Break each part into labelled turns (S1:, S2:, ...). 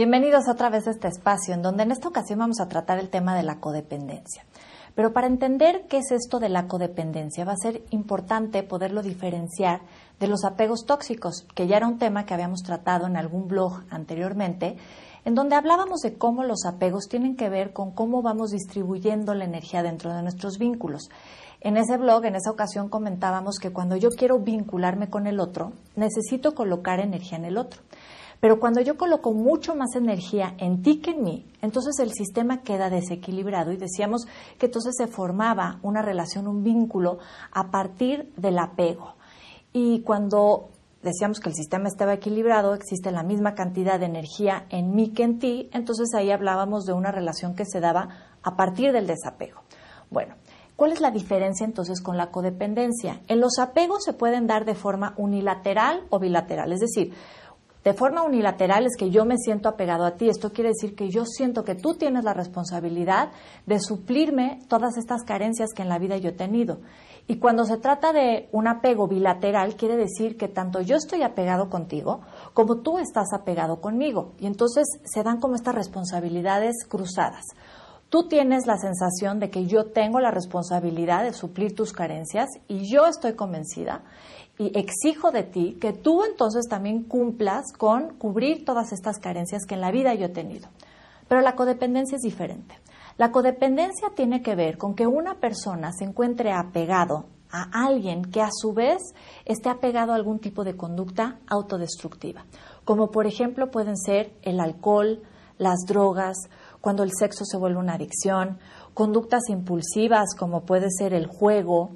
S1: Bienvenidos otra vez a este espacio en donde en esta ocasión vamos a tratar el tema de la codependencia. Pero para entender qué es esto de la codependencia va a ser importante poderlo diferenciar de los apegos tóxicos, que ya era un tema que habíamos tratado en algún blog anteriormente, en donde hablábamos de cómo los apegos tienen que ver con cómo vamos distribuyendo la energía dentro de nuestros vínculos. En ese blog, en esa ocasión, comentábamos que cuando yo quiero vincularme con el otro, necesito colocar energía en el otro. Pero cuando yo coloco mucho más energía en ti que en mí, entonces el sistema queda desequilibrado y decíamos que entonces se formaba una relación, un vínculo a partir del apego. Y cuando decíamos que el sistema estaba equilibrado, existe la misma cantidad de energía en mí que en ti, entonces ahí hablábamos de una relación que se daba a partir del desapego. Bueno, ¿cuál es la diferencia entonces con la codependencia? En los apegos se pueden dar de forma unilateral o bilateral, es decir, de forma unilateral es que yo me siento apegado a ti. Esto quiere decir que yo siento que tú tienes la responsabilidad de suplirme todas estas carencias que en la vida yo he tenido. Y cuando se trata de un apego bilateral, quiere decir que tanto yo estoy apegado contigo como tú estás apegado conmigo. Y entonces se dan como estas responsabilidades cruzadas. Tú tienes la sensación de que yo tengo la responsabilidad de suplir tus carencias y yo estoy convencida y exijo de ti que tú entonces también cumplas con cubrir todas estas carencias que en la vida yo he tenido. Pero la codependencia es diferente. La codependencia tiene que ver con que una persona se encuentre apegado a alguien que a su vez esté apegado a algún tipo de conducta autodestructiva, como por ejemplo pueden ser el alcohol, las drogas, cuando el sexo se vuelve una adicción, conductas impulsivas como puede ser el juego,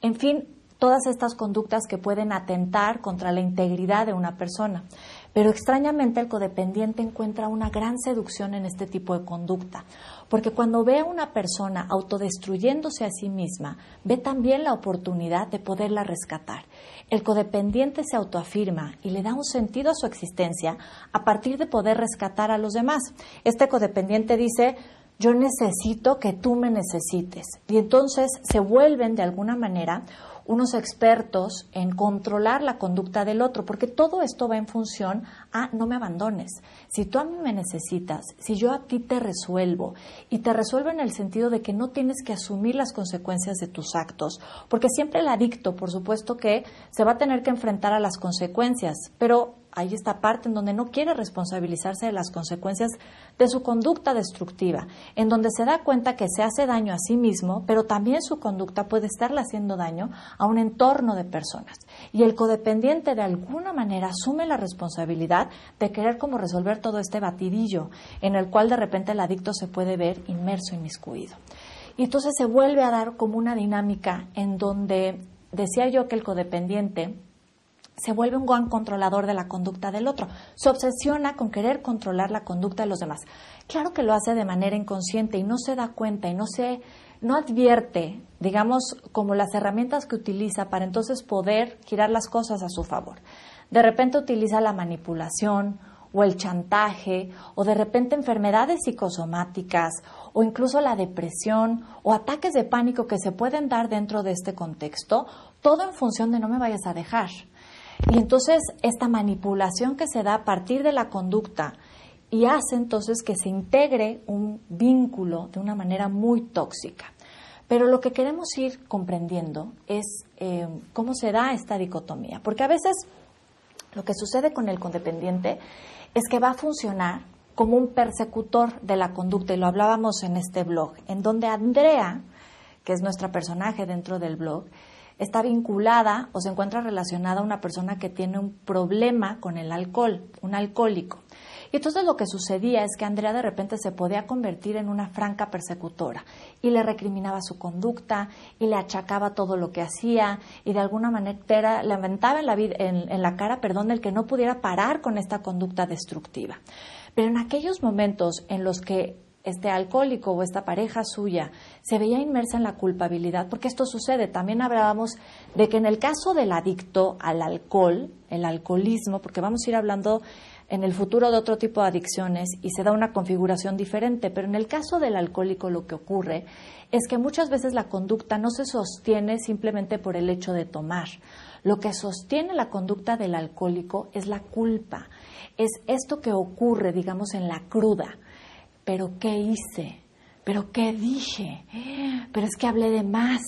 S1: en fin, todas estas conductas que pueden atentar contra la integridad de una persona. Pero extrañamente el codependiente encuentra una gran seducción en este tipo de conducta, porque cuando ve a una persona autodestruyéndose a sí misma, ve también la oportunidad de poderla rescatar. El codependiente se autoafirma y le da un sentido a su existencia a partir de poder rescatar a los demás. Este codependiente dice, yo necesito que tú me necesites. Y entonces se vuelven de alguna manera unos expertos en controlar la conducta del otro, porque todo esto va en función a no me abandones. Si tú a mí me necesitas, si yo a ti te resuelvo, y te resuelvo en el sentido de que no tienes que asumir las consecuencias de tus actos, porque siempre el adicto, por supuesto que se va a tener que enfrentar a las consecuencias, pero hay esta parte en donde no quiere responsabilizarse de las consecuencias de su conducta destructiva, en donde se da cuenta que se hace daño a sí mismo, pero también su conducta puede estarle haciendo daño a un entorno de personas. Y el codependiente de alguna manera asume la responsabilidad de querer como resolver todo este batidillo en el cual de repente el adicto se puede ver inmerso, inmiscuido. Y entonces se vuelve a dar como una dinámica en donde decía yo que el codependiente se vuelve un gran controlador de la conducta del otro. Se obsesiona con querer controlar la conducta de los demás. Claro que lo hace de manera inconsciente y no se da cuenta y no se no advierte, digamos, como las herramientas que utiliza para entonces poder girar las cosas a su favor. De repente utiliza la manipulación o el chantaje o de repente enfermedades psicosomáticas o incluso la depresión o ataques de pánico que se pueden dar dentro de este contexto, todo en función de no me vayas a dejar y entonces esta manipulación que se da a partir de la conducta y hace entonces que se integre un vínculo de una manera muy tóxica. Pero lo que queremos ir comprendiendo es eh, cómo se da esta dicotomía, porque a veces lo que sucede con el codependiente es que va a funcionar como un persecutor de la conducta, y lo hablábamos en este blog, en donde Andrea, que es nuestra personaje dentro del blog, está vinculada o se encuentra relacionada a una persona que tiene un problema con el alcohol, un alcohólico. Y entonces lo que sucedía es que Andrea de repente se podía convertir en una franca persecutora y le recriminaba su conducta y le achacaba todo lo que hacía y de alguna manera le aventaba en la, en, en la cara perdón, el que no pudiera parar con esta conducta destructiva. Pero en aquellos momentos en los que este alcohólico o esta pareja suya se veía inmersa en la culpabilidad, porque esto sucede. También hablábamos de que en el caso del adicto al alcohol, el alcoholismo, porque vamos a ir hablando en el futuro de otro tipo de adicciones y se da una configuración diferente, pero en el caso del alcohólico lo que ocurre es que muchas veces la conducta no se sostiene simplemente por el hecho de tomar. Lo que sostiene la conducta del alcohólico es la culpa es esto que ocurre, digamos, en la cruda. Pero ¿qué hice? ¿Pero qué dije? Pero es que hablé de más.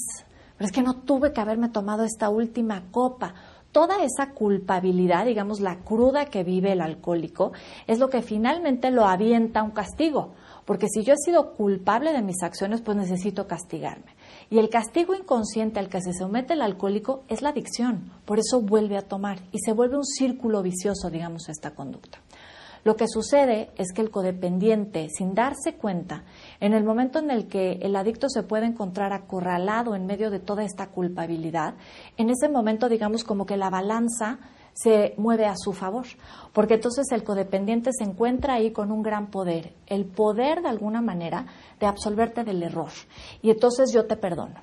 S1: Pero es que no tuve que haberme tomado esta última copa toda esa culpabilidad, digamos, la cruda que vive el alcohólico, es lo que finalmente lo avienta a un castigo. Porque si yo he sido culpable de mis acciones, pues necesito castigarme. Y el castigo inconsciente al que se somete el alcohólico es la adicción. Por eso vuelve a tomar y se vuelve un círculo vicioso, digamos, esta conducta. Lo que sucede es que el codependiente, sin darse cuenta, en el momento en el que el adicto se puede encontrar acorralado en medio de toda esta culpabilidad, en ese momento, digamos, como que la balanza se mueve a su favor, porque entonces el codependiente se encuentra ahí con un gran poder, el poder de alguna manera de absolverte del error. Y entonces yo te perdono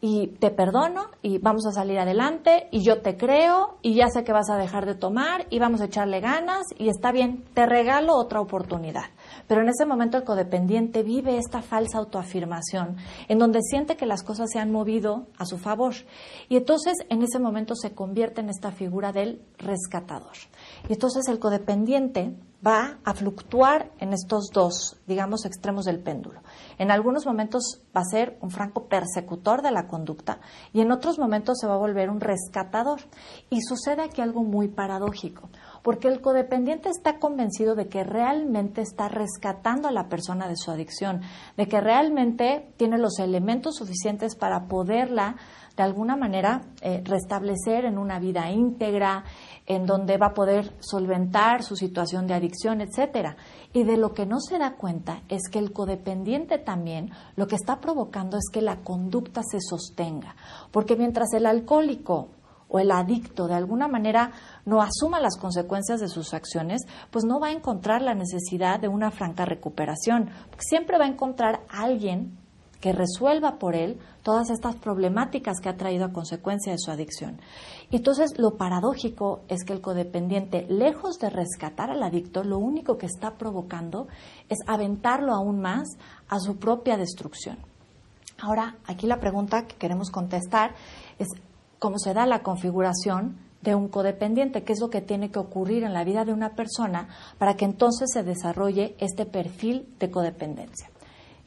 S1: y te perdono y vamos a salir adelante y yo te creo y ya sé que vas a dejar de tomar y vamos a echarle ganas y está bien, te regalo otra oportunidad. Pero en ese momento el codependiente vive esta falsa autoafirmación en donde siente que las cosas se han movido a su favor y entonces en ese momento se convierte en esta figura del rescatador. Y entonces el codependiente va a fluctuar en estos dos, digamos, extremos del péndulo. En algunos momentos va a ser un franco persecutor de la conducta y en otros momentos se va a volver un rescatador. Y sucede aquí algo muy paradójico, porque el codependiente está convencido de que realmente está rescatando a la persona de su adicción, de que realmente tiene los elementos suficientes para poderla de alguna manera eh, restablecer en una vida íntegra, en donde va a poder solventar su situación de adicción, etcétera. Y de lo que no se da cuenta es que el codependiente también lo que está provocando es que la conducta se sostenga, porque mientras el alcohólico o el adicto de alguna manera no asuma las consecuencias de sus acciones, pues no va a encontrar la necesidad de una franca recuperación, siempre va a encontrar alguien que resuelva por él todas estas problemáticas que ha traído a consecuencia de su adicción. Entonces, lo paradójico es que el codependiente, lejos de rescatar al adicto, lo único que está provocando es aventarlo aún más a su propia destrucción. Ahora, aquí la pregunta que queremos contestar es cómo se da la configuración de un codependiente, qué es lo que tiene que ocurrir en la vida de una persona para que entonces se desarrolle este perfil de codependencia.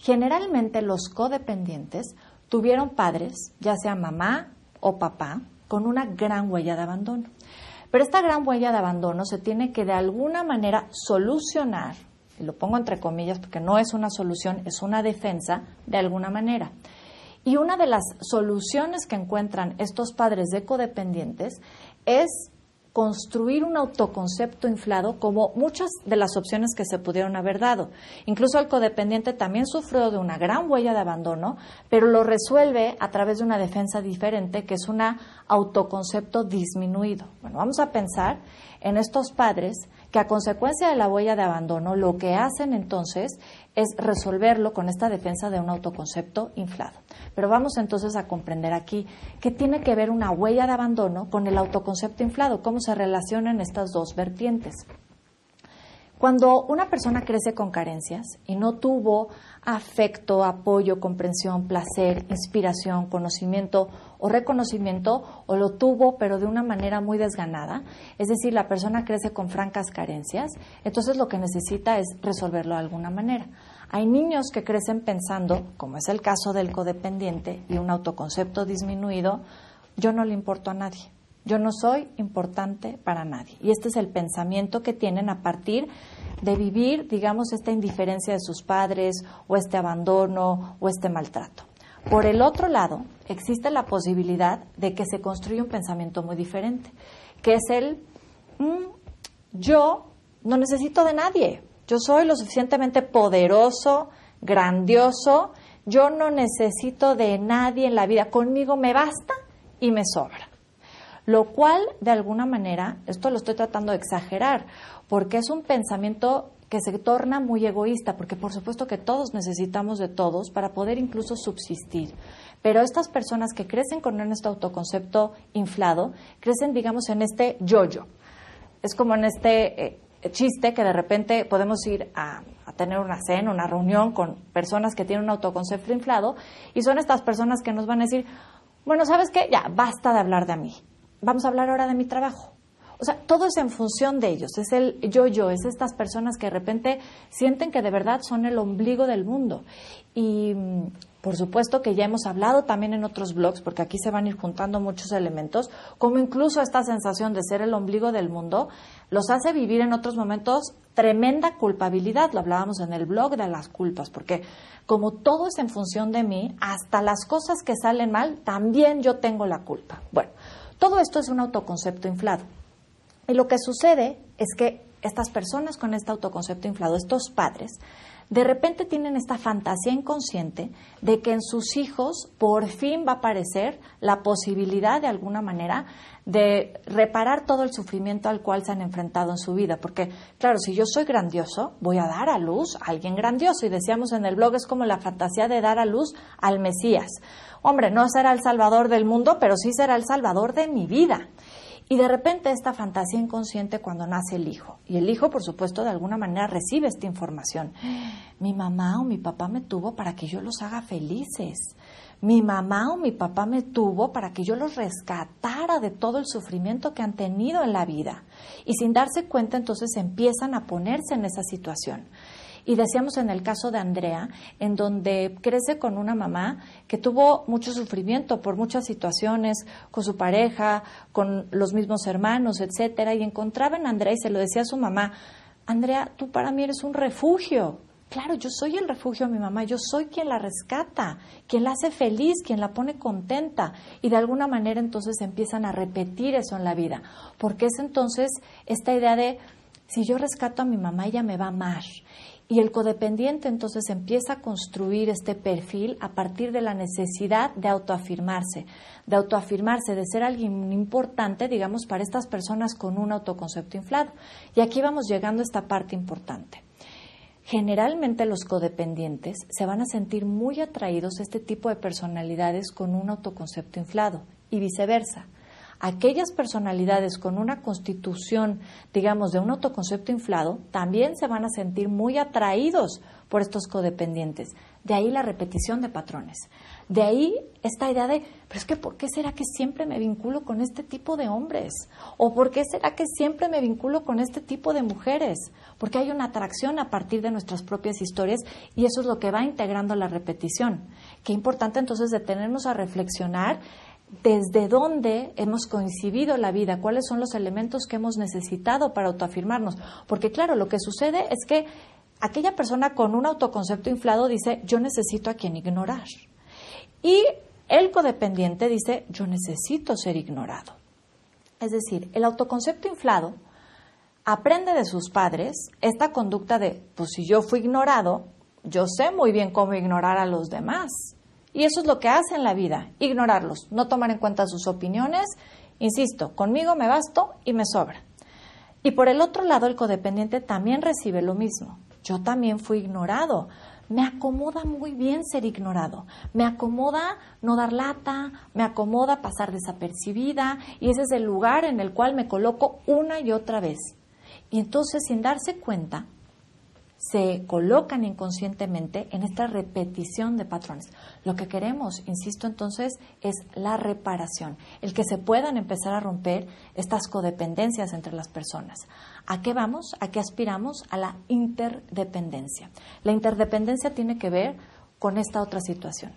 S1: Generalmente los codependientes tuvieron padres, ya sea mamá o papá, con una gran huella de abandono. Pero esta gran huella de abandono se tiene que de alguna manera solucionar, y lo pongo entre comillas porque no es una solución, es una defensa de alguna manera. Y una de las soluciones que encuentran estos padres de codependientes es construir un autoconcepto inflado como muchas de las opciones que se pudieron haber dado. Incluso el codependiente también sufrió de una gran huella de abandono, pero lo resuelve a través de una defensa diferente que es un autoconcepto disminuido. Bueno, vamos a pensar en estos padres que a consecuencia de la huella de abandono lo que hacen entonces es resolverlo con esta defensa de un autoconcepto inflado. Pero vamos entonces a comprender aquí qué tiene que ver una huella de abandono con el autoconcepto inflado, cómo se relacionan estas dos vertientes. Cuando una persona crece con carencias y no tuvo afecto, apoyo, comprensión, placer, inspiración, conocimiento o reconocimiento, o lo tuvo pero de una manera muy desganada, es decir, la persona crece con francas carencias, entonces lo que necesita es resolverlo de alguna manera. Hay niños que crecen pensando, como es el caso del codependiente y un autoconcepto disminuido, yo no le importo a nadie, yo no soy importante para nadie. Y este es el pensamiento que tienen a partir de vivir, digamos, esta indiferencia de sus padres o este abandono o este maltrato. Por el otro lado, existe la posibilidad de que se construya un pensamiento muy diferente, que es el mm, yo no necesito de nadie, yo soy lo suficientemente poderoso, grandioso, yo no necesito de nadie en la vida, conmigo me basta y me sobra. Lo cual, de alguna manera, esto lo estoy tratando de exagerar, porque es un pensamiento que se torna muy egoísta, porque por supuesto que todos necesitamos de todos para poder incluso subsistir. Pero estas personas que crecen con este autoconcepto inflado, crecen, digamos, en este yo-yo. Es como en este eh, chiste que de repente podemos ir a, tener una cena, una reunión con personas que tienen un autoconcepto inflado y son estas personas que nos van a decir, bueno, ¿sabes qué? Ya, basta de hablar de mí. Vamos a hablar ahora de mi trabajo. O sea, todo es en función de ellos, es el yo-yo, es estas personas que de repente sienten que de verdad son el ombligo del mundo. Y mm, por supuesto que ya hemos hablado también en otros blogs, porque aquí se van a ir juntando muchos elementos, como incluso esta sensación de ser el ombligo del mundo los hace vivir en otros momentos tremenda culpabilidad. Lo hablábamos en el blog de las culpas, porque como todo es en función de mí, hasta las cosas que salen mal, también yo tengo la culpa. Bueno, todo esto es un autoconcepto inflado. Y lo que sucede es que estas personas con este autoconcepto inflado, estos padres, de repente tienen esta fantasía inconsciente de que en sus hijos por fin va a aparecer la posibilidad de alguna manera de reparar todo el sufrimiento al cual se han enfrentado en su vida. Porque, claro, si yo soy grandioso, voy a dar a luz a alguien grandioso. Y decíamos en el blog, es como la fantasía de dar a luz al Mesías. Hombre, no será el salvador del mundo, pero sí será el salvador de mi vida. Y de repente esta fantasía inconsciente cuando nace el hijo. Y el hijo, por supuesto, de alguna manera recibe esta información. Mi mamá o mi papá me tuvo para que yo los haga felices. Mi mamá o mi papá me tuvo para que yo los rescatara de todo el sufrimiento que han tenido en la vida. Y sin darse cuenta, entonces empiezan a ponerse en esa situación. Y decíamos en el caso de Andrea, en donde crece con una mamá que tuvo mucho sufrimiento por muchas situaciones, con su pareja, con los mismos hermanos, etcétera, y encontraba en Andrea y se lo decía a su mamá, Andrea, tú para mí eres un refugio. Claro, yo soy el refugio de mi mamá, yo soy quien la rescata, quien la hace feliz, quien la pone contenta. Y de alguna manera entonces empiezan a repetir eso en la vida, porque es entonces esta idea de, si yo rescato a mi mamá, ella me va a amar. Y el codependiente entonces empieza a construir este perfil a partir de la necesidad de autoafirmarse, de autoafirmarse, de ser alguien importante, digamos, para estas personas con un autoconcepto inflado. Y aquí vamos llegando a esta parte importante. Generalmente los codependientes se van a sentir muy atraídos a este tipo de personalidades con un autoconcepto inflado y viceversa aquellas personalidades con una constitución, digamos, de un autoconcepto inflado, también se van a sentir muy atraídos por estos codependientes. De ahí la repetición de patrones. De ahí esta idea de, pero es que ¿por qué será que siempre me vinculo con este tipo de hombres? ¿O por qué será que siempre me vinculo con este tipo de mujeres? Porque hay una atracción a partir de nuestras propias historias y eso es lo que va integrando la repetición. Qué importante entonces detenernos a reflexionar desde dónde hemos coincidido la vida, cuáles son los elementos que hemos necesitado para autoafirmarnos. Porque claro, lo que sucede es que aquella persona con un autoconcepto inflado dice, yo necesito a quien ignorar. Y el codependiente dice, yo necesito ser ignorado. Es decir, el autoconcepto inflado aprende de sus padres esta conducta de, pues si yo fui ignorado, yo sé muy bien cómo ignorar a los demás. Y eso es lo que hace en la vida, ignorarlos, no tomar en cuenta sus opiniones. Insisto, conmigo me basto y me sobra. Y por el otro lado, el codependiente también recibe lo mismo. Yo también fui ignorado. Me acomoda muy bien ser ignorado. Me acomoda no dar lata, me acomoda pasar desapercibida y ese es el lugar en el cual me coloco una y otra vez. Y entonces, sin darse cuenta, se colocan inconscientemente en esta repetición de patrones. Lo que queremos, insisto entonces, es la reparación, el que se puedan empezar a romper estas codependencias entre las personas. ¿A qué vamos? ¿A qué aspiramos? A la interdependencia. La interdependencia tiene que ver con esta otra situación.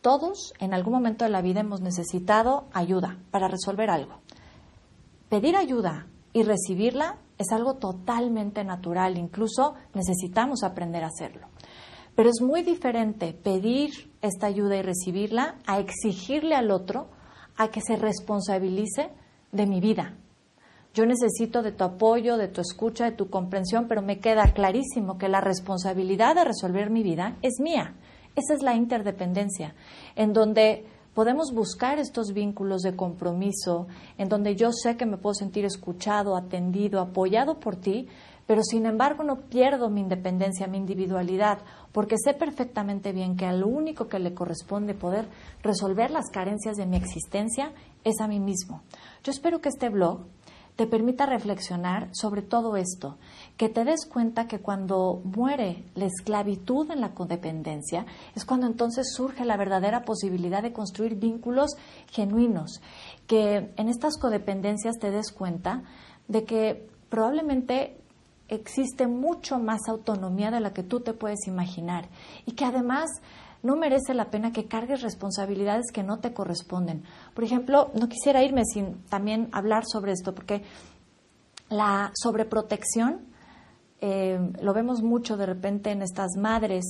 S1: Todos en algún momento de la vida hemos necesitado ayuda para resolver algo. Pedir ayuda y recibirla es algo totalmente natural, incluso necesitamos aprender a hacerlo. Pero es muy diferente pedir esta ayuda y recibirla a exigirle al otro a que se responsabilice de mi vida. Yo necesito de tu apoyo, de tu escucha, de tu comprensión, pero me queda clarísimo que la responsabilidad de resolver mi vida es mía. Esa es la interdependencia, en donde podemos buscar estos vínculos de compromiso en donde yo sé que me puedo sentir escuchado, atendido, apoyado por ti, pero sin embargo no pierdo mi independencia, mi individualidad, porque sé perfectamente bien que al único que le corresponde poder resolver las carencias de mi existencia es a mí mismo. Yo espero que este blog te permita reflexionar sobre todo esto, que te des cuenta que cuando muere la esclavitud en la codependencia, es cuando entonces surge la verdadera posibilidad de construir vínculos genuinos, que en estas codependencias te des cuenta de que probablemente existe mucho más autonomía de la que tú te puedes imaginar y que además no merece la pena que cargues responsabilidades que no te corresponden. Por ejemplo, no quisiera irme sin también hablar sobre esto, porque la sobreprotección eh, lo vemos mucho de repente en estas madres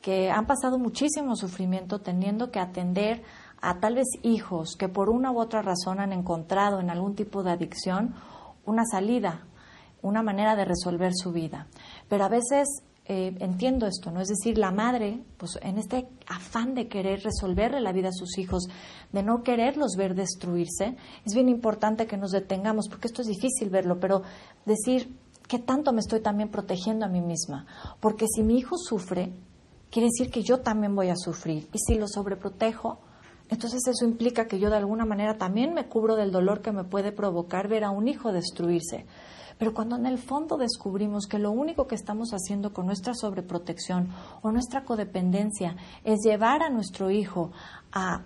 S1: que han pasado muchísimo sufrimiento teniendo que atender a tal vez hijos que por una u otra razón han encontrado en algún tipo de adicción una salida, una manera de resolver su vida. Pero a veces eh, entiendo esto, ¿no? Es decir, la madre, pues en este afán de querer resolverle la vida a sus hijos, de no quererlos ver destruirse, es bien importante que nos detengamos, porque esto es difícil verlo, pero decir, ¿qué tanto me estoy también protegiendo a mí misma? Porque si mi hijo sufre, quiere decir que yo también voy a sufrir. Y si lo sobreprotejo, entonces eso implica que yo de alguna manera también me cubro del dolor que me puede provocar ver a un hijo destruirse. Pero cuando en el fondo descubrimos que lo único que estamos haciendo con nuestra sobreprotección o nuestra codependencia es llevar a nuestro hijo a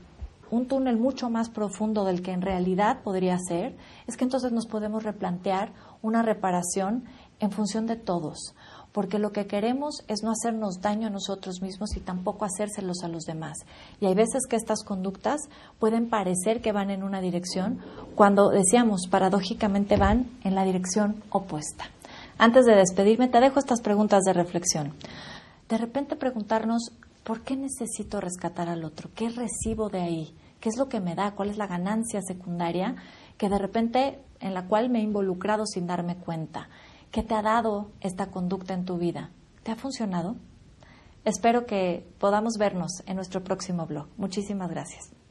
S1: un túnel mucho más profundo del que en realidad podría ser, es que entonces nos podemos replantear una reparación en función de todos porque lo que queremos es no hacernos daño a nosotros mismos y tampoco hacérselos a los demás. Y hay veces que estas conductas pueden parecer que van en una dirección, cuando decíamos, paradójicamente van en la dirección opuesta. Antes de despedirme, te dejo estas preguntas de reflexión. De repente preguntarnos, ¿por qué necesito rescatar al otro? ¿Qué recibo de ahí? ¿Qué es lo que me da? ¿Cuál es la ganancia secundaria que de repente en la cual me he involucrado sin darme cuenta? ¿Qué te ha dado esta conducta en tu vida? ¿Te ha funcionado? Espero que podamos vernos en nuestro próximo blog. Muchísimas gracias.